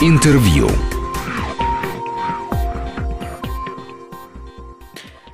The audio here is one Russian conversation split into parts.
Интервью.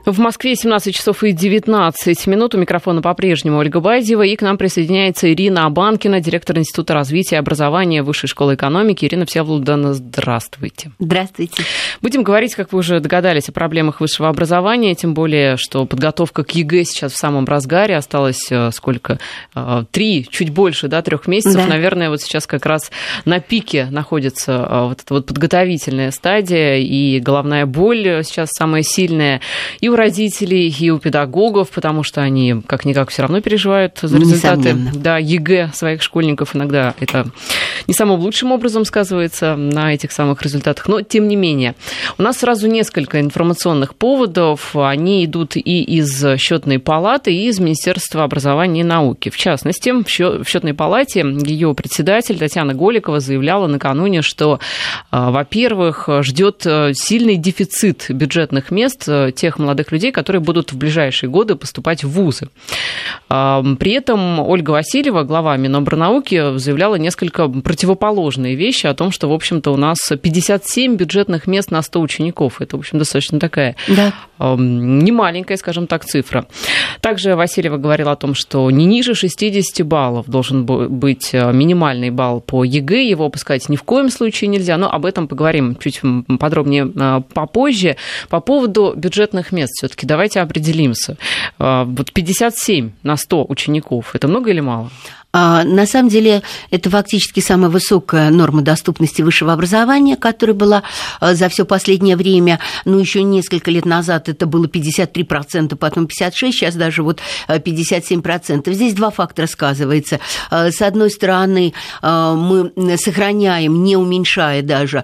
В Москве 17 часов и 19 минут. У микрофона по-прежнему Ольга Базева. И к нам присоединяется Ирина Абанкина, директор Института развития и образования Высшей школы экономики. Ирина Всеволодовна, здравствуйте. Здравствуйте. Будем говорить, как вы уже догадались, о проблемах высшего образования. Тем более, что подготовка к ЕГЭ сейчас в самом разгаре. Осталось э, сколько? Э, три, чуть больше, да, трех месяцев. Да. Наверное, вот сейчас как раз на пике находится э, вот эта вот подготовительная стадия. И головная боль сейчас самая сильная. И у родителей, и у педагогов, потому что они как-никак все равно переживают за результаты да, ЕГЭ своих школьников. Иногда это не самым лучшим образом сказывается на этих самых результатах. Но, тем не менее, у нас сразу несколько информационных поводов. Они идут и из счетной палаты, и из Министерства образования и науки. В частности, в счетной палате ее председатель Татьяна Голикова заявляла накануне, что, а, во-первых, ждет сильный дефицит бюджетных мест тех молодых молодых людей, которые будут в ближайшие годы поступать в вузы. При этом Ольга Васильева, глава Минобрнауки, заявляла несколько противоположные вещи о том, что, в общем-то, у нас 57 бюджетных мест на 100 учеников. Это, в общем, достаточно такая да. немаленькая, скажем так, цифра. Также Васильева говорила о том, что не ниже 60 баллов должен быть э, минимальный балл по ЕГЭ, его опускать ни в коем случае нельзя, но об этом поговорим чуть подробнее э, попозже. По поводу бюджетных мест все-таки давайте определимся. А, вот 57 на 100 учеников, это много или мало? А, на самом деле, это фактически самая высокая норма доступности высшего образования, которая была а, за все последнее время. Ну, еще несколько лет назад это было 53%, потом 56%, сейчас даже вот 57%. А, Здесь два фактора сказывается. С одной стороны, мы сохраняем, не уменьшая даже,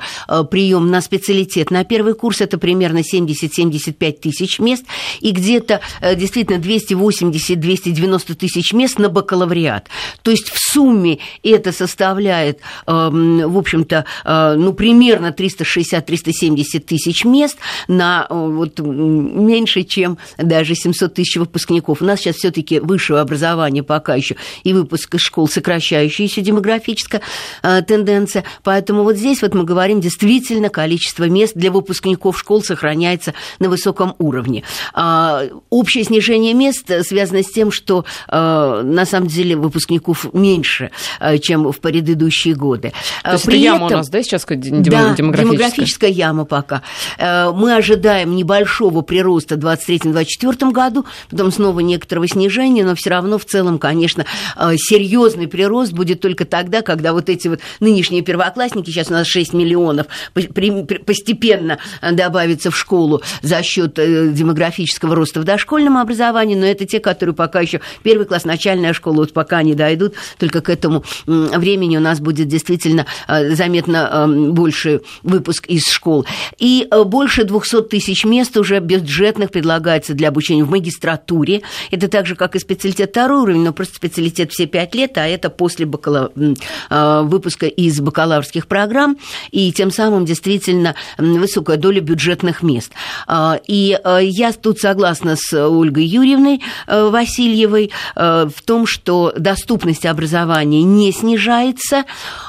прием на специалитет. На первый курс это примерно 70-75 тысяч мест, и где-то действительно 280-290 тысяч мест на бакалавриат. То есть в сумме это составляет, эм, в общем-то, э, ну, примерно 360-370 тысяч мест на э, вот, меньше, чем даже 700 тысяч выпускников. У нас сейчас все таки высшее образование пока еще и выпуск из школ сокращающаяся демографическая э, тенденция. Поэтому вот здесь вот мы говорим, действительно количество мест для выпускников школ сохраняется на высоком уровне. А, общее снижение мест связано с тем, что на самом деле выпускников выпускников меньше, э, чем в предыдущие годы. То есть При это яма этом, у нас, да, сейчас демографическая? Да, демографическая яма пока. Э, мы ожидаем небольшого прироста в 2023-2024 году, потом снова некоторого снижения, но все равно в целом, конечно, э, серьезный прирост будет только тогда, когда вот эти вот нынешние первоклассники, сейчас у нас 6 миллионов, постепенно добавятся в школу за счет демографического роста в дошкольном образовании, но это те, которые пока еще первый класс, начальная школа, вот пока не дойдут дойдут, только к этому времени у нас будет действительно э, заметно эм, больше выпуск из школ. И э, больше 200 тысяч мест уже бюджетных предлагается для обучения в магистратуре. Это так же, как и специалитет второй уровень, но просто специалитет все пять лет, а это после бакала... Э, выпуска из бакалаврских программ, и тем самым действительно высокая доля бюджетных мест. И я тут согласна с Ольгой Юрьевной Васильевой в том, что доступность доступность образования не снижается,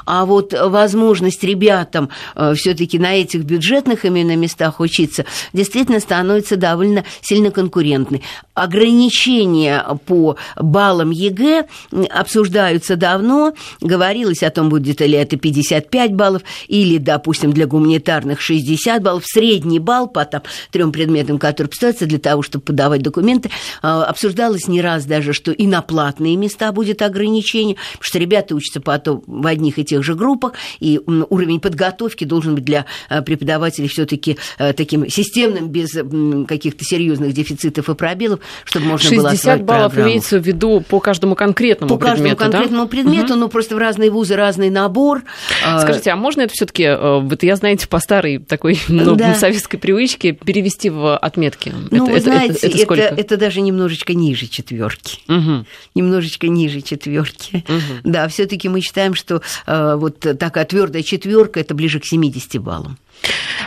а вот возможность ребятам э, все-таки на этих бюджетных именно местах учиться действительно становится довольно сильно конкурентной. Ограничения по баллам ЕГЭ обсуждаются давно, говорилось о том, будет ли это 55 баллов или, допустим, для гуманитарных 60 баллов, средний балл по там, трем предметам, которые поставятся для того, чтобы подавать документы, э, обсуждалось не раз даже, что и на платные места будет ограничение, потому что ребята учатся потом в одних и тех же группах, и уровень подготовки должен быть для э, преподавателей все-таки э, таким системным, без каких-то серьезных дефицитов и пробелов, чтобы можно 60 было 60 баллов программу. имеется в виду по каждому конкретному по предмету, каждому конкретному да? предмету, угу. но просто в разные вузы разный набор. А, Скажите, а можно это все-таки, э, вот я знаете, по старой такой ну, да. советской привычке перевести в отметки? Ну, это, вы знаете, это, это, это, это даже немножечко ниже четверки, угу. немножечко ниже четверки. Угу. Да, все-таки мы считаем, что э, вот такая твердая четверка это ближе к 70 баллам.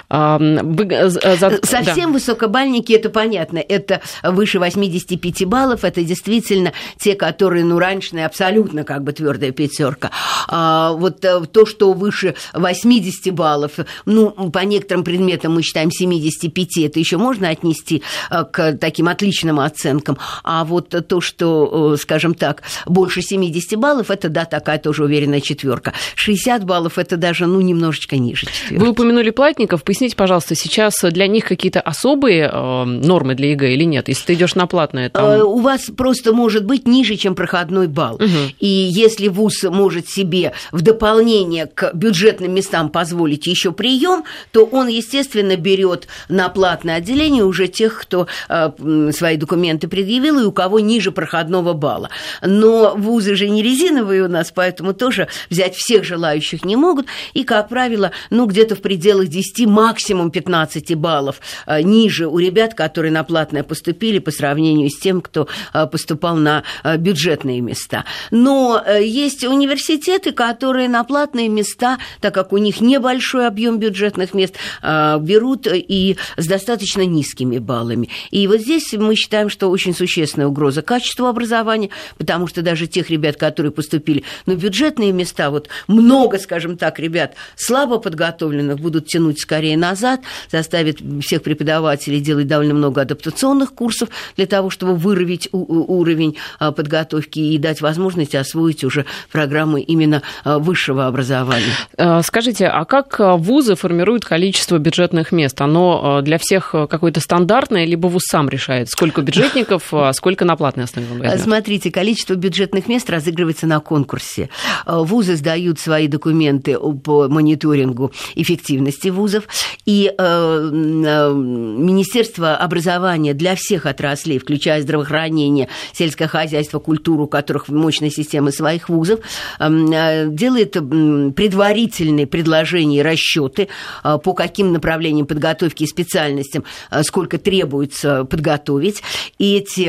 Вы, за... Совсем да. высокобальники, это понятно, это выше 85 баллов, это действительно те, которые, ну, раньше абсолютно как бы твердая пятерка. А, вот э, то, что выше 80 баллов, ну, по некоторым предметам мы считаем 75, это еще можно отнести э, к таким отличным оценкам. А вот то, что, э, скажем так, больше 70 баллов, это, да, такая тоже уверенная четверка. 60 баллов, это даже, ну, немножечко ниже четверки. Вы упомянули платников, поясните, пожалуйста, сейчас для них какие-то особые э, нормы для ЕГЭ или нет? Если ты идешь на платное, там... Э, у вас просто может быть ниже, чем проходной балл. Угу. И если вуз может себе в дополнение к бюджетным местам позволить еще прием, то он, естественно, берет на платное отделение уже тех, кто э, свои документы предъявил и у кого ниже проходного балла. Но вузы же не резиновые у нас, поэтому тоже взять всех желающих не могут. И, как правило, ну, где-то в пределах 10, максимум 15 баллов э, ниже у ребят, которые на платное поступили по сравнению с тем, кто э, поступал на э, бюджетные места. Но есть университеты, которые на платные места, так как у них небольшой объем бюджетных мест, берут и с достаточно низкими баллами. И вот здесь мы считаем, что очень существенная угроза качеству образования, потому что даже тех ребят, которые поступили на бюджетные места, вот много, скажем так, ребят слабо подготовленных будут тянуть скорее назад, заставит всех преподавателей делать довольно много адаптационных курсов для того, чтобы выровить уровень а, подготовки и дать возможность освоить уже программы именно а, высшего образования. А, скажите, а как вузы формируют количество бюджетных мест? Оно для всех какое-то стандартное, либо вуз сам решает, сколько бюджетников, а сколько на платной основе? Смотрите, количество бюджетных мест разыгрывается на конкурсе. Вузы сдают свои документы по мониторингу эффективности вузов, и э, Министерство образования для всех отраслей, включая здравоохранение, сельское хозяйство, культуру, у которых мощная система своих вузов, эм, э, делает предварительные предложения и расчеты, э, по каким направлениям подготовки и специальностям, сколько требуется подготовить. И эти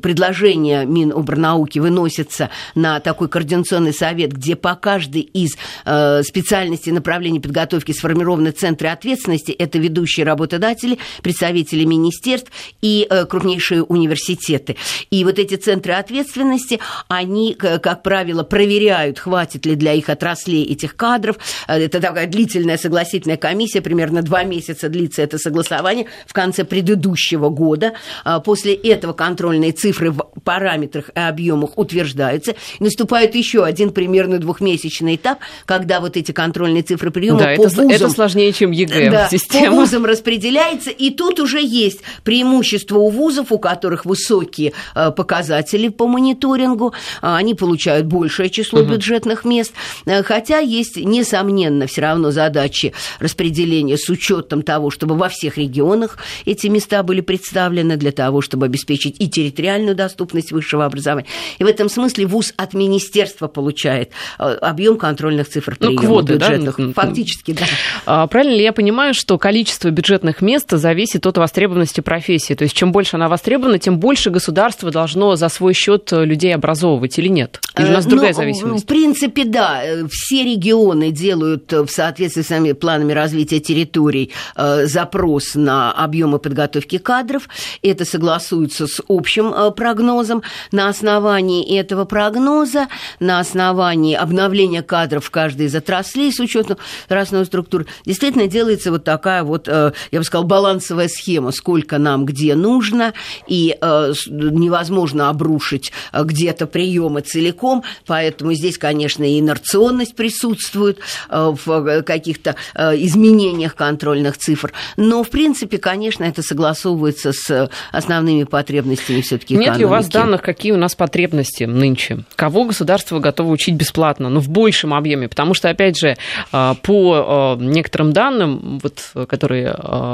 предложения Минобрнауки выносятся на такой координационный совет, где по каждой из специальностей направлений подготовки сформированы центры ответственности. Это ведущие работодатели, представители министерств и э, крупнейшие университеты. И вот эти центры ответственности, они, как правило, проверяют, хватит ли для их отраслей этих кадров. Э, это такая длительная согласительная комиссия, примерно два месяца длится это согласование в конце предыдущего года. А после этого контрольные цифры в параметрах и объемах утверждаются. Наступает еще один примерно двухмесячный этап, когда вот эти контрольные цифры приема да, по это, вузам... это сложнее, чем ЕГЭ да, система. по вузам распределяется, и тут уже есть преимущество у вузов, у которых высокие э, показатели по мониторингу, а, они получают большее число угу. бюджетных мест, э, хотя есть, несомненно, все равно задачи распределения с учетом того, чтобы во всех регионах эти места были представлены для того, чтобы обеспечить и территориальную доступность высшего образования. И в этом смысле вуз от министерства получает э, объем контрольных цифр приема ну, квоты, бюджетных. Да? Фактически, да. А, правильно ли я понимаю, что количество бюджетных мест зависит от востребованности профессии? То есть чем больше она востребована, тем больше государство должно за свой счет людей образовывать или нет? Или у нас э, другая ну, зависимость? В принципе, да. Все регионы делают в соответствии с своими планами развития территорий э, запрос на объемы подготовки кадров. Это согласуется с общим э, прогнозом. На основании этого прогноза, на основании обновления кадров в каждой из отраслей с учетом разной структуры, действительно делается вот такая вот, э, я бы сказала, балансовая схема, сколько нам где нужно, и э, невозможно обрушить э, где-то приемы целиком, поэтому здесь, конечно, и инерционность присутствует в каких-то изменениях контрольных цифр, но, в принципе, конечно, это согласовывается с основными потребностями все-таки Нет ли у вас данных, какие у нас потребности нынче? Кого государство готово учить бесплатно, но ну, в большем объеме? Потому что, опять же, по некоторым данным, вот, которые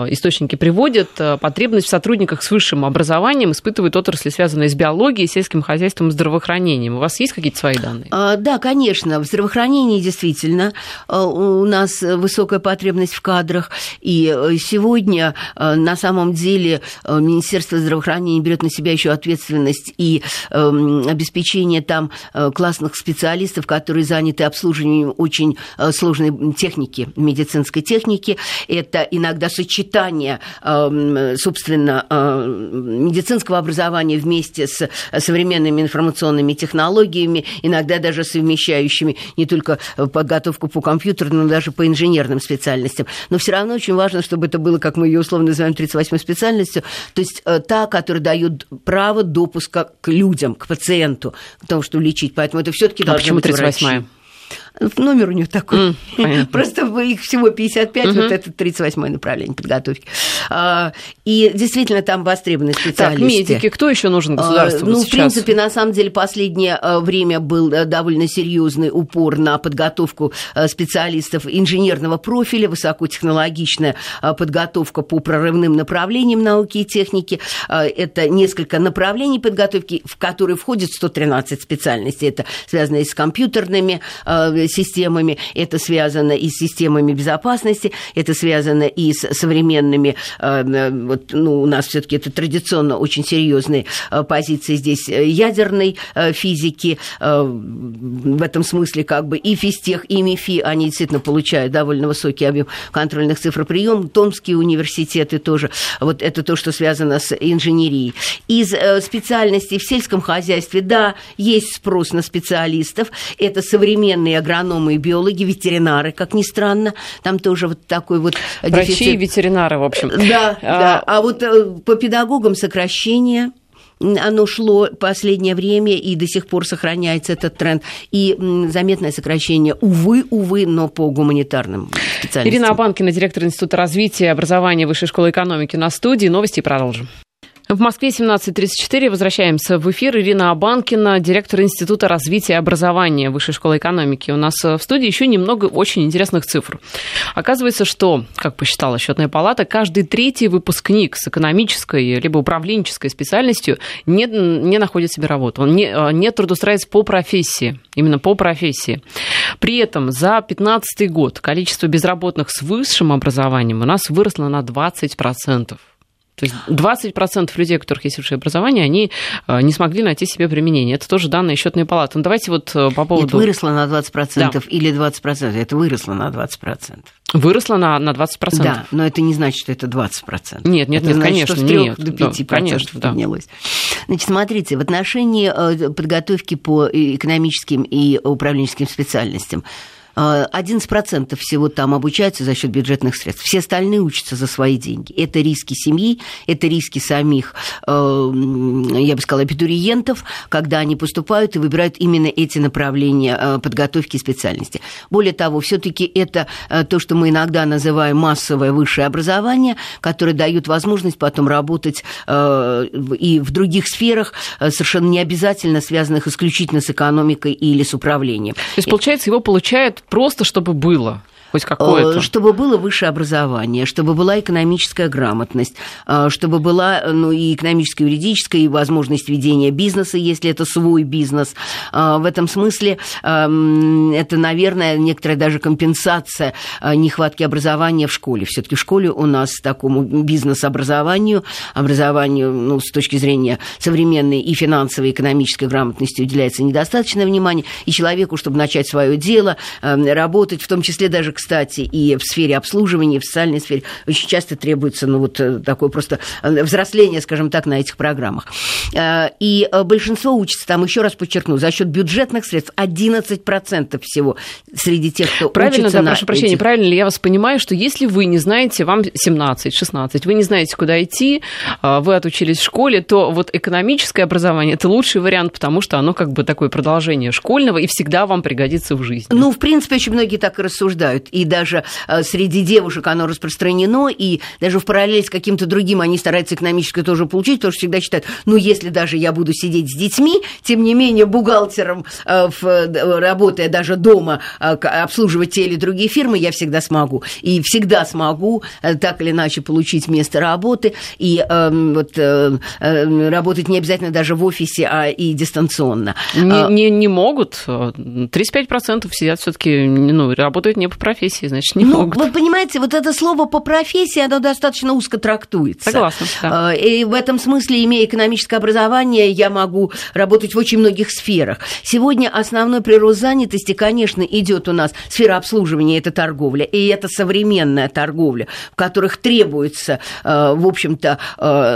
источники приводят, потребность в сотрудниках с высшим образованием испытывает отрасли, связанные с биологией, сельским хозяйством и здравоохранением. У вас есть какие-то свои данные? А, да, конечно. В здравоохранении действительно а, у нас высокая потребность в кадрах. И э, сегодня на самом деле Министерство здравоохранения берет на себя еще ответственность и эм, обеспечение там э, классных специалистов, которые заняты обслуживанием очень э, сложной техники медицинской медицинской техники, это иногда сочетание, эм, собственно, э, медицинского образования вместе с современными информационными технологиями, иногда даже совмещающими не только подготовку по компьютеру, но даже по инженерным специальностям. Но все равно очень важно, чтобы это было, как мы ее условно называем, 38-й специальностью, то есть э, та, которая дает право допуска к людям, к пациенту, к тому, что лечить. Поэтому это все-таки а почему 38-я? Номер у нее такой. Mm, Просто их всего 55, mm-hmm. вот это 38 направление подготовки. А, и действительно там востребованы специалисты. Так, медики, кто еще нужен а, государству? Ну, в принципе, на самом деле, последнее а, время был э, довольно серьезный упор на подготовку э, специалистов инженерного профиля, высокотехнологичная подготовка по прорывным направлениям науки и техники. Это несколько направлений подготовки, в которые входит 113 специальностей. Это связано и с компьютерными системами, это связано и с системами безопасности, это связано и с современными, э, вот, ну, у нас все-таки это традиционно очень серьезные э, позиции здесь э, ядерной физики, в этом смысле как бы и физтех, и МИФИ, они действительно получают довольно высокий объем контрольных цифроприемов, Томские университеты тоже, вот это то, что связано с инженерией. Из специальностей в сельском хозяйстве, да, есть спрос на специалистов, это современные агрономы и биологи, ветеринары, как ни странно. Там тоже вот такой вот Врачи дефицит. и ветеринары, в общем. Да, а... да. А вот э, по педагогам сокращение оно шло последнее время и до сих пор сохраняется этот тренд. И заметное сокращение, увы, увы, но по гуманитарным специальностям. Ирина Абанкина, директор Института развития и образования Высшей школы экономики на студии. Новости продолжим. В Москве 17.34. Возвращаемся в эфир. Ирина Абанкина, директор Института развития и образования Высшей школы экономики. У нас в студии еще немного очень интересных цифр. Оказывается, что, как посчитала счетная палата, каждый третий выпускник с экономической либо управленческой специальностью не, не находит себе работу. Он не, не трудоустраивается по профессии. Именно по профессии. При этом за 2015 год количество безработных с высшим образованием у нас выросло на 20%. То есть 20% людей, у которых есть высшее образование, они э, не смогли найти себе применение. Это тоже данные счетной палаты. Ну, давайте вот э, по поводу... Нет, выросло на 20% да. или 20%? Это выросло на 20%. Выросло на, на 20%. Да, но это не значит, что это 20%. Нет, нет, это нет, значит, конечно. Что с 3 нет, до 5% да, конечно, поднялось. Да. Значит, смотрите, в отношении э, подготовки по экономическим и управленческим специальностям 11% всего там обучаются за счет бюджетных средств. Все остальные учатся за свои деньги. Это риски семьи, это риски самих, э, я бы сказала, абитуриентов, когда они поступают и выбирают именно эти направления э, подготовки специальности. Более того, все-таки это э, то, что мы иногда называем массовое высшее образование, которое дает возможность потом работать и в других сферах, совершенно не обязательно связанных исключительно с экономикой или с управлением. То есть, получается, его получают просто чтобы было хоть какое-то. Э, чтобы было высшее образование, чтобы была экономическая грамотность, э, чтобы была ну, и экономическая, и юридическая, и возможность ведения бизнеса, если это свой бизнес. Э, в этом смысле эм, это, наверное, некоторая даже компенсация нехватки образования в школе. все таки в школе у нас такому бизнес-образованию, образованию ну, с точки зрения современной и финансовой, и экономической грамотности уделяется недостаточное внимание, и человеку, чтобы начать свое дело, работать, в том числе даже, кстати, и в сфере обслуживания, и в социальной сфере очень часто требуется ну, вот э, такое просто э, взросление, скажем так, на этих программах. Э, и большинство учится там, еще раз подчеркну, за счет бюджетных средств 11% всего среди тех, кто правильно, учится да, на прошу прощения, этих... правильно ли я вас понимаю, что если вы не знаете, вам 17-16, вы не знаете, куда идти, вы отучились в школе, то вот экономическое образование – это лучший вариант, потому что оно как бы такое продолжение школьного и всегда вам пригодится в жизни. Ну, в принципе, очень многие так и рассуждают и даже э, среди девушек оно распространено, и даже в параллель с каким-то другим они стараются экономическое тоже получить, потому что всегда считают, ну, если даже я буду сидеть с детьми, тем не менее бухгалтером, э, работая даже дома, э, обслуживать те или другие фирмы, я всегда смогу. И всегда смогу так или иначе получить место работы, и эм, вот работать не обязательно даже в офисе, а и дистанционно. Не, не, не могут. 35% сидят все таки ну, работают не по профессии профессии, значит, не ну, могут. Вы понимаете, вот это слово по профессии, оно достаточно узко трактуется. Согласна. Да. И в этом смысле, имея экономическое образование, я могу работать в очень многих сферах. Сегодня основной прирост занятости, конечно, идет у нас сфера обслуживания, это торговля, и это современная торговля, в которых требуется, в общем-то,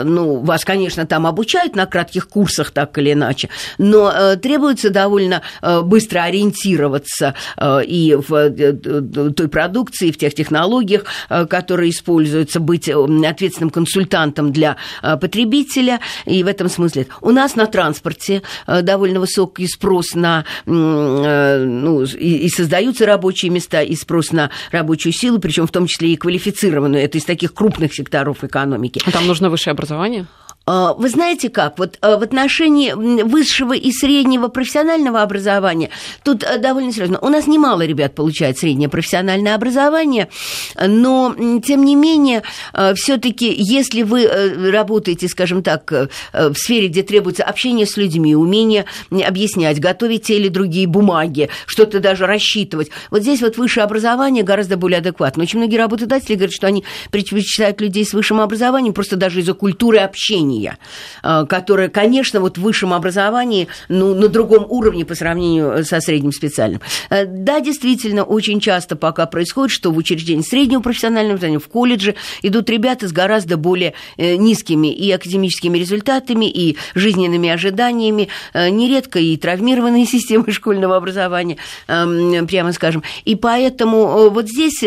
ну, вас, конечно, там обучают на кратких курсах так или иначе, но требуется довольно быстро ориентироваться и в той продукции, в тех технологиях, которые используются, быть ответственным консультантом для потребителя, и в этом смысле. У нас на транспорте довольно высокий спрос на, ну, и, создаются рабочие места, и спрос на рабочую силу, причем в том числе и квалифицированную, это из таких крупных секторов экономики. Там нужно высшее образование? А, вы знаете как, вот а, в отношении высшего и среднего профессионального образования, тут а, довольно серьезно. У нас немало ребят получают среднее профессиональное образование, но, тем не менее, все-таки, если вы э, работаете, скажем так, э, в сфере, где требуется общение с людьми, умение объяснять, готовить те или другие бумаги, что-то даже рассчитывать, вот здесь вот высшее образование гораздо более адекватно. Очень многие работодатели говорят, что они предпочитают людей с высшим образованием просто даже из-за культуры общения обучения, э, которое, конечно, вот в высшем образовании, ну, на другом уровне по сравнению со средним специальным. Э, да, действительно, очень часто пока происходит, что в учреждении среднего профессионального образования, в колледже идут ребята с гораздо более э, низкими и академическими результатами, и жизненными ожиданиями, нередко и травмированные системы школьного образования, эм, прямо скажем. И поэтому вот здесь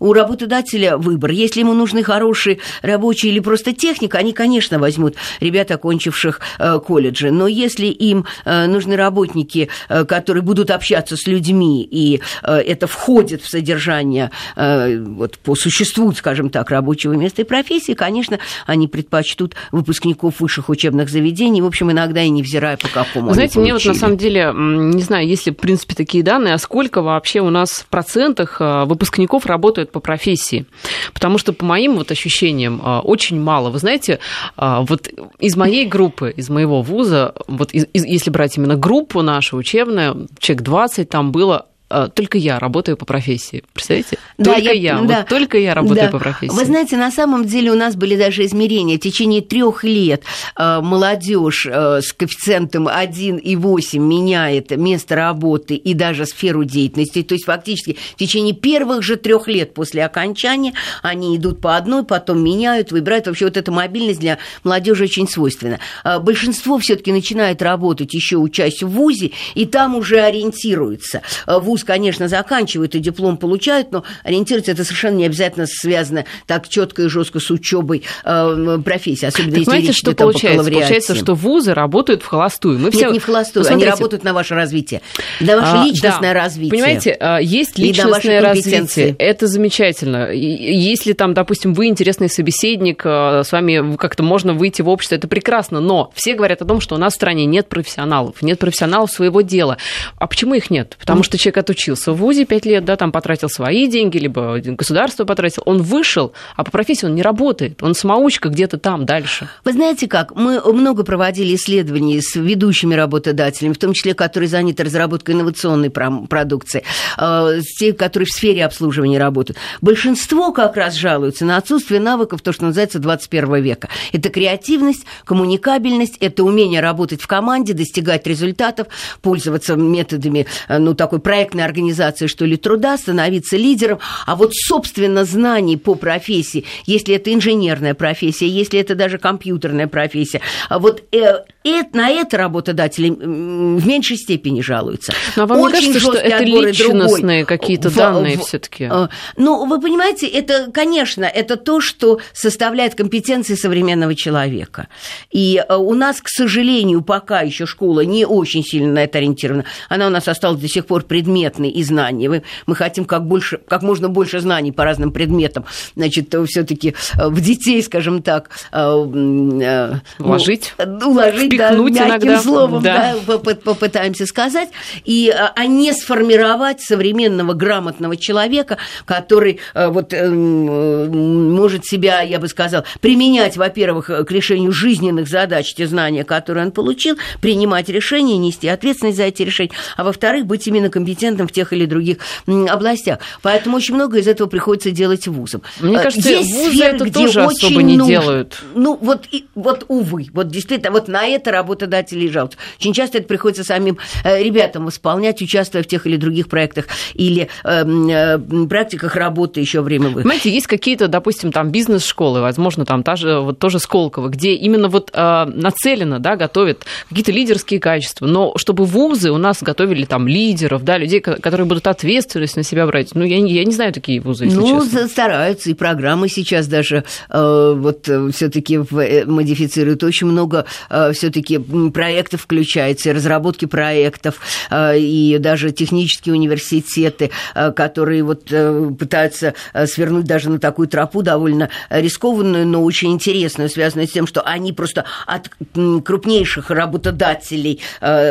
у работодателя выбор. Если ему нужны хорошие рабочие или просто техника, они, конечно, возьмут возьмут ребят, окончивших э, колледжи. Но если им э, нужны работники, э, которые будут общаться с людьми, и это входит в содержание вот, по существу, скажем так, рабочего места и профессии, конечно, они предпочтут выпускников высших учебных заведений, в общем, иногда и невзирая по какому Знаете, мне вот на самом деле, не знаю, есть ли, в принципе, такие данные, а сколько вообще у нас в процентах выпускников работают по профессии? Потому что, по моим вот ощущениям, очень мало. Вы знаете, вот из моей группы, из моего вуза, вот из, из, если брать именно группу нашу учебную, человек 20 там было только я работаю по профессии. Представляете? Да, только я, я да, вот только я работаю да. по профессии. Вы знаете, на самом деле у нас были даже измерения. В течение трех лет а, молодежь а, с коэффициентом 1,8 меняет место работы и даже сферу деятельности. То есть фактически в течение первых же трех лет после окончания они идут по одной, потом меняют, выбирают. Вообще вот эта мобильность для молодежи очень свойственна. Большинство все-таки начинает работать еще учась в ВУЗе, и там уже ориентируется. ВУЗ вуз, конечно, заканчивают и диплом получают, но ориентироваться это совершенно не обязательно связано так четко и жестко с учебой э, профессии, особенно так, если знаете, речь что идет получается? Получается, что вузы работают в холостую. Мы Нет, все... не в холостую, Посмотрите. они работают на ваше развитие, на ваше а, личностное да. развитие. Понимаете, а, есть личностное развитие, это замечательно. Если там, допустим, вы интересный собеседник, а, с вами как-то можно выйти в общество, это прекрасно, но все говорят о том, что у нас в стране нет профессионалов, нет профессионалов своего дела. А почему их нет? Потому что человек отучился в ВУЗе 5 лет, да, там потратил свои деньги, либо государство потратил, он вышел, а по профессии он не работает, он самоучка где-то там дальше. Вы знаете как, мы много проводили исследований с ведущими работодателями, в том числе, которые заняты разработкой инновационной продукции, э, с теми, которые в сфере обслуживания работают. Большинство как раз жалуются на отсутствие навыков, то, что называется 21 века. Это креативность, коммуникабельность, это умение работать в команде, достигать результатов, пользоваться методами, э, ну, такой проектной проектной организации, что ли, труда, становиться лидером, а вот, собственно, знаний по профессии, если это инженерная профессия, если это даже компьютерная профессия, а вот э, э, на это работодатели в меньшей степени жалуются. Но вам Очень не кажется, что это личностные какие-то данные все таки э, Ну, вы понимаете, это, конечно, это то, что составляет компетенции современного человека. И э, у нас, к сожалению, пока еще школа не очень сильно на это ориентирована. Она у нас осталась до сих пор предмет предметные и знания. Мы хотим как, больше, как можно больше знаний по разным предметам. Значит, все-таки э, в детей, скажем так, э, э, уложить, ну, уложить, да, мягким иногда. словом, да. Да, попытаемся сказать, и, а не сформировать современного грамотного человека, который вот может себя, я бы сказал, применять, во-первых, к решению жизненных задач, те знания, которые он получил, принимать решения, нести ответственность за эти решения, а во-вторых, быть именно компетентным процентам в тех или других областях. Поэтому очень много из этого приходится делать вузам. Мне кажется, Есть вузы сферы, это где тоже очень особо не нужно. делают. Ну, вот, и, вот, увы, вот действительно, вот на это работодатели жалуются. Очень часто это приходится самим э, ребятам исполнять, участвуя в тех или других проектах или э, э, практиках работы еще время вы. Понимаете, есть какие-то, допустим, там бизнес-школы, возможно, там та же, вот тоже Сколково, где именно вот э, нацелено, да, готовят какие-то лидерские качества, но чтобы вузы у нас готовили там лидеров, да, людей, которые будут ответственность на себя брать, ну, я, я не знаю такие вузы, если ну, честно. стараются, и программы сейчас даже э, вот э, все-таки э, модифицируют. Очень много э, все-таки проектов включается, разработки проектов, э, и даже технические университеты, э, которые вот э, пытаются э, свернуть даже на такую тропу довольно рискованную, но очень интересную, связанную с тем, что они просто от крупнейших работодателей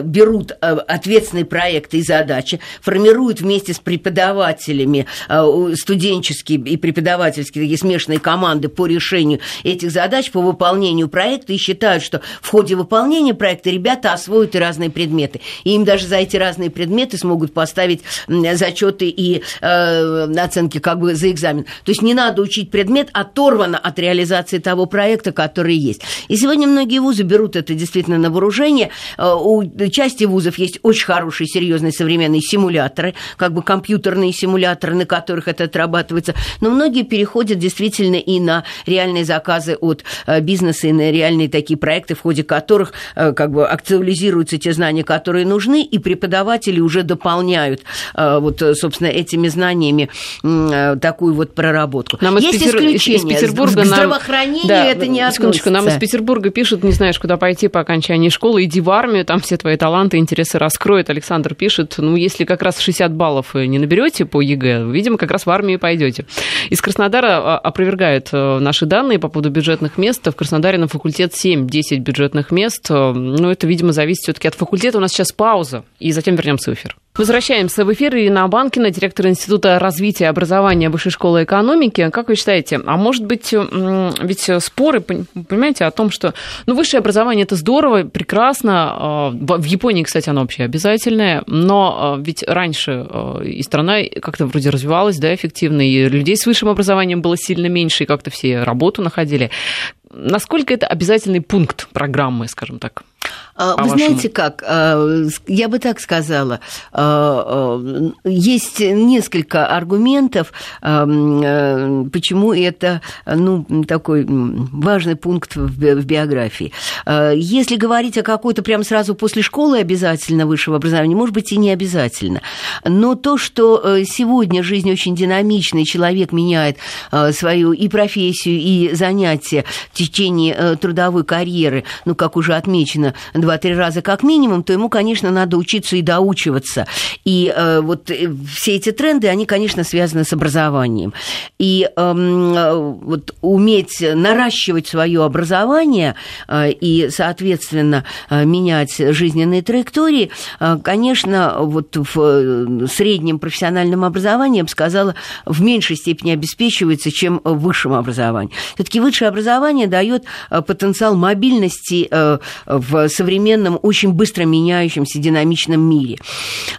берут ответственные проекты и задачи, формируют вместе с преподавателями э, студенческие и преподавательские такие смешанные команды по решению этих задач, по выполнению проекта и считают, что в ходе выполнения проекта ребята освоят и разные предметы. И им даже за эти разные предметы смогут поставить зачеты и э, оценки как бы за экзамен. То есть не надо учить предмет оторвано от реализации того проекта, который есть. И сегодня многие вузы берут это действительно на вооружение. Э, у части вузов есть очень хорошие, серьезные современные симуляторы, как бы компьютерные симуляторы, на которых это отрабатывается. Но многие переходят действительно и на реальные заказы от э, бизнеса, и на реальные такие проекты, в ходе которых э, как бы актуализируются те знания, которые нужны, и преподаватели уже дополняют вот, собственно, этими знаниями такую вот проработку. Нам Есть из, Петер... исключения. из Петербурга нам... Здравоохранение да, это не относится. Нам из Петербурга пишут, не знаешь, куда пойти по окончании школы, иди в армию, там все твои таланты, интересы раскроют. Александр пишет, ну, если как раз 60 баллов не наберете по ЕГЭ, видимо, как раз в армию пойдете. Из Краснодара а, опровергают э, наши данные по поводу бюджетных мест. В Краснодаре на факультет 7-10 бюджетных мест. Э, ну, это, видимо, зависит все-таки от факультета. У нас сейчас пауза, и затем вернемся в эфир. Возвращаемся в эфир. Ирина Банкина, директор Института развития и образования Высшей школы экономики. Как вы считаете, а может быть, ведь споры, понимаете, о том, что ну, высшее образование это здорово, прекрасно. А, в Японии, кстати, оно вообще обязательное, но ведь раньше а, и страна как-то вроде развивалась, да, эффективно, и людей с высшим образованием было сильно меньше, и как-то все работу находили. Насколько это обязательный пункт программы, скажем так? А, вы знаете как, а, я бы так сказала, а, есть несколько аргументов, почему это ну, такой важный пункт в биографии. Если говорить о какой-то прям сразу после школы обязательно высшего образования, может быть, и не обязательно. Но то, что э, сегодня жизнь очень динамичная, человек меняет свою и профессию, и занятия в течение э, трудовой карьеры, ну, как уже отмечено, два-три раза как минимум, то ему, конечно, надо учиться и доучиваться. И э, вот э, все эти тренды, они, конечно, связаны с образованием. И э, вот уметь наращивать свое образование э, и, соответственно, э, менять жизненные траектории, э, конечно, вот в э, среднем профессиональном образовании, я бы сказала, в меньшей степени обеспечивается, чем в высшем образовании. Все-таки высшее образование дает потенциал мобильности в современном современном, очень быстро меняющемся динамичном мире.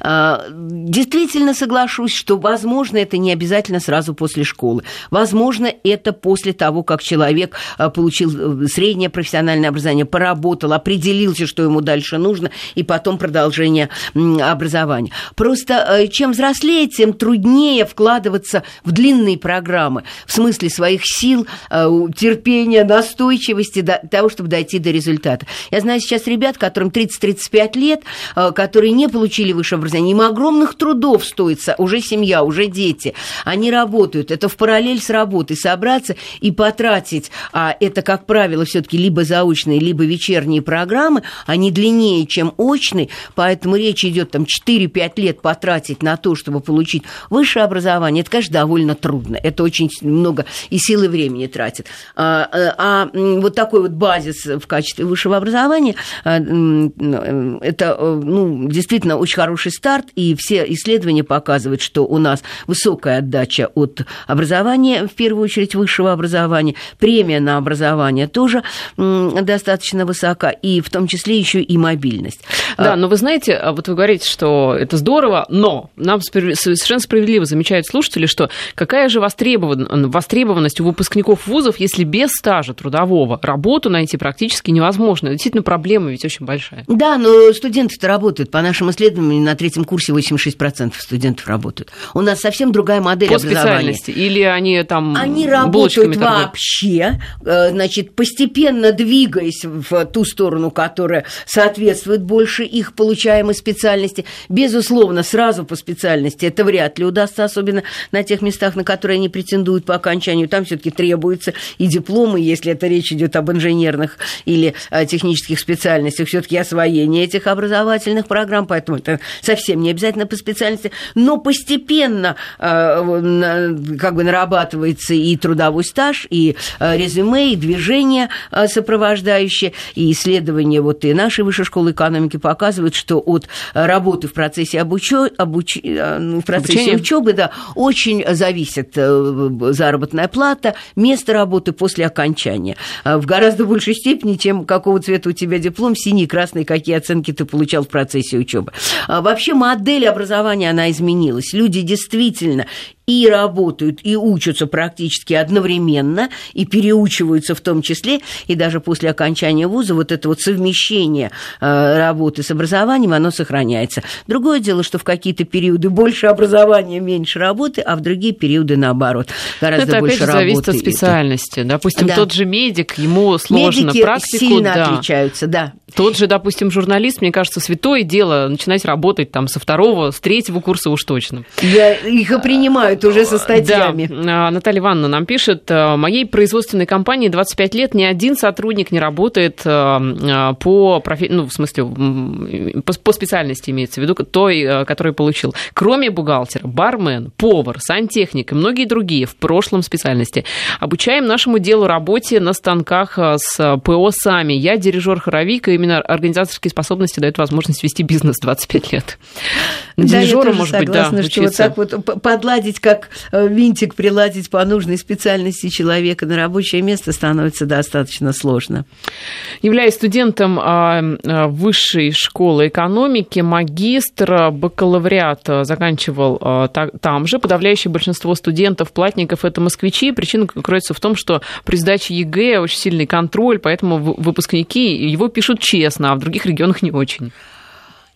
А, действительно соглашусь, что, возможно, это не обязательно сразу после школы. Возможно, это после того, как человек а, получил э, среднее профессиональное образование, поработал, определился, что ему дальше нужно, и потом продолжение образования. Просто э, чем взрослее, тем труднее вкладываться в длинные программы в смысле своих сил, э, терпения, настойчивости, до того, чтобы дойти до результата. Я знаю сейчас ребят, ребят, которым 30-35 лет, э, которые не получили высшее образование, им огромных трудов стоит, уже семья, уже дети, они работают, это в параллель с работой, собраться и потратить, а это, как правило, все таки либо заочные, либо вечерние программы, они длиннее, чем очные, поэтому речь идет там 4-5 лет потратить на то, чтобы получить высшее образование, это, конечно, довольно трудно, это очень много и силы времени тратит. А, э, а вот такой вот базис в качестве высшего образования – это ну, действительно очень хороший старт, и все исследования показывают, что у нас высокая отдача от образования, в первую очередь высшего образования, премия на образование тоже достаточно высока, и в том числе еще и мобильность. Да, но вы знаете, а вот вы говорите, что это здорово, но нам совершенно справедливо замечают слушатели, что какая же востребованность у выпускников вузов, если без стажа трудового работу найти практически невозможно. Действительно, проблема ведь очень большая. Да, но студенты-то работают. По нашим исследованиям, на третьем курсе 86% студентов работают. У нас совсем другая модель По образования. специальности? Или они там Они работают вообще, э, значит, постепенно двигаясь в ту сторону, которая соответствует больше их получаемой специальности. Безусловно, сразу по специальности это вряд ли удастся, особенно на тех местах, на которые они претендуют по окончанию. Там все-таки требуются и дипломы, если это речь идет об инженерных или э, технических специальностях, все-таки освоение этих образовательных программ, поэтому это совсем не обязательно по специальности, но постепенно э, как бы нарабатывается и трудовой стаж, и э, резюме, и движение сопровождающее, и исследования вот и нашей высшей школы экономики показывают, что от работы в процессе обучё... обуч... В процессе учебы, да, очень зависит заработная плата, место работы после окончания. В гораздо большей степени, чем какого цвета у тебя диплом, синий, красный, какие оценки ты получал в процессе учебы. Вообще модель образования, она изменилась. Люди действительно и работают, и учатся практически одновременно, и переучиваются в том числе, и даже после окончания вуза вот это вот совмещение э, работы с образованием, оно сохраняется. Другое дело, что в какие-то периоды больше образования, меньше работы, а в другие периоды наоборот. Гораздо это больше опять же работы. зависит от специальности. Допустим, Да. тот же медик, ему сложно Медики практику. сильно да. отличаются, да. Тот же, допустим, журналист, мне кажется, святое дело начинать работать там со второго, с третьего курса уж точно. Да, их и принимают уже со статьями. Да. А, Наталья Ивановна нам пишет, э, моей производственной компании 25 лет, ни один сотрудник не работает э, э, по, профи... ну, в смысле, по, по специальности имеется в виду, той, э, которую получил. Кроме бухгалтера, бармен, повар, сантехник и многие другие в прошлом специальности. Обучаем нашему делу работе на станках э, с ПО сами. Я дирижер-хоровик, и именно организаторские способности дают возможность вести бизнес 25 лет. На Да, может быть, да, согласна, что вот учиться. так вот подладить, как э, винтик приладить по нужной специальности человека на рабочее место становится достаточно сложно. Являясь студентом а, а, высшей школы экономики, магистр, а, бакалавриат заканчивал та- там же. Подавляющее большинство студентов, платников – это москвичи. Причина кроется в том, что при сдаче ЕГЭ очень сильный контроль, поэтому выпускники его пишут честно, а в других регионах не очень.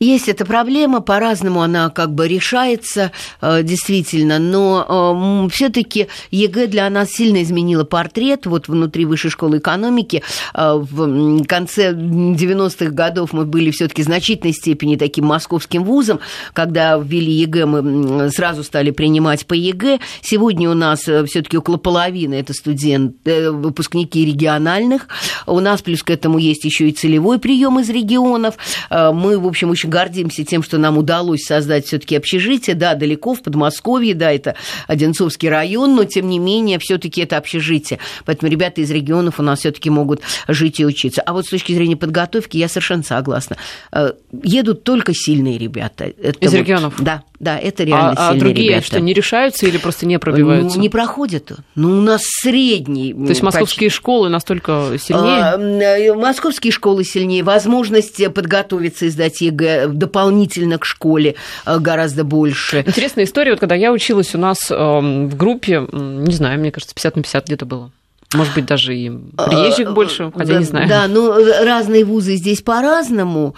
Есть эта проблема, по-разному она как бы решается, э, действительно, но все-таки ЕГЭ для нас сильно изменила портрет. Вот внутри Высшей школы экономики э, в конце 90-х годов мы были все-таки в значительной степени таким московским вузом. Когда ввели ЕГЭ, мы сразу стали принимать по ЕГЭ. Сегодня у нас все-таки около половины это студенты, выпускники региональных. У нас плюс к этому есть еще и целевой прием из регионов. Э, Мы, в общем, очень гордимся тем, что нам удалось создать все-таки общежитие, да, далеко в Подмосковье, да, это Одинцовский район, но тем не менее все-таки это общежитие. Поэтому ребята из регионов у нас все-таки могут жить и учиться. А вот с точки зрения подготовки я совершенно согласна. Э, Едут только сильные ребята. Это Из вот- регионов? Да, да, это реально А, а сильные другие ребята. что, не решаются или просто не пробиваются? Ну, не проходят. Ну, у нас средний. То есть московские школы настолько А, сильнее? м, Московские школы сильнее. Возможность подготовиться и сдать ЕГЭ дополнительно к школе э, гораздо больше. Интересная история. Вот когда я училась у нас эм, в группе, не знаю, мне кажется, 50 на 50 где-то было. Может быть, даже и приезжих больше, хотя не знаю. Да, ну разные вузы здесь по-разному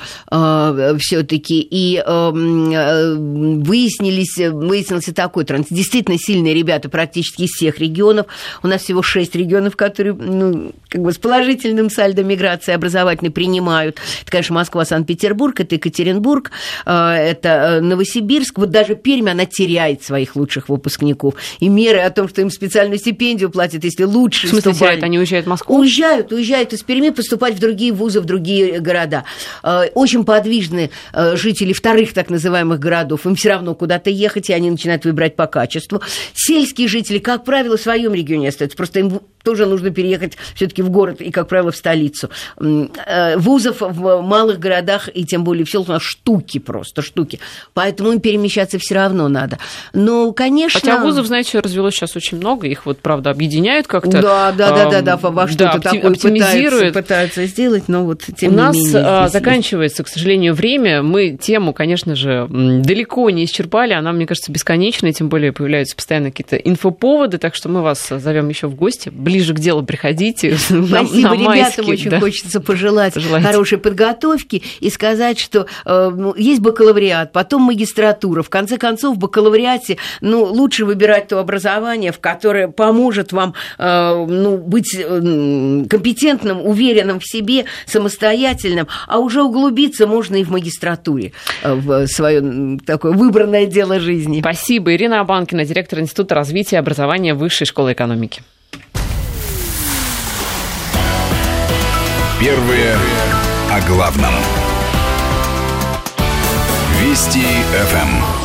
все-таки. И э, м, э, выяснились, выяснился такой тренд. Действительно сильные ребята практически из всех регионов. У нас всего шесть регионов, которые ну, как бы с положительным сальдо миграции образовательной принимают. Это, конечно, Москва, Санкт-Петербург, это Екатеринбург, э, это э, Новосибирск. Вот даже Пермь, она теряет своих лучших выпускников. И меры о том, что им специальную стипендию платят, если лучше Теряют? они уезжают в Москву? Уезжают, уезжают из Перми поступать в другие вузы, в другие города. Э, Очень подвижны э, жители вторых так называемых городов. Им все равно куда-то ехать, и они начинают выбирать по качеству. Сельские жители, как правило, в своем регионе остаются. Просто им тоже нужно переехать все-таки в город и, как правило, в столицу. Э, вузов в малых городах и тем более в селах у нас штуки просто, штуки. Поэтому им перемещаться все равно надо. Но, конечно... Хотя вузов, знаете, развелось сейчас очень много, их вот, правда, объединяют как-то. Да, да, да, да, да, во что-то да, такое пытаются, пытаются сделать, но вот тем У не нас менее, а, заканчивается, есть. к сожалению, время. Мы тему, конечно же, далеко не исчерпали, она, мне кажется, бесконечная, тем более появляются постоянно какие-то инфоповоды, так что мы вас зовем еще в гости. Ближе к делу приходите. Спасибо, на, на ребятам очень да. хочется пожелать Пожелайте. хорошей подготовки и сказать, что э, ну, есть бакалавриат, потом магистратура. В конце концов, в бакалавриате ну, лучше выбирать то образование, в которое поможет вам э, ну, быть э, компетентным, уверенным в себе, самостоятельным, а уже углубиться можно и в магистратуре, э, в свое такое выбранное дело жизни. Спасибо. Ирина Абанкина, директор Института развития и образования Высшей школы экономики. Первые о главном. Вести ФМ.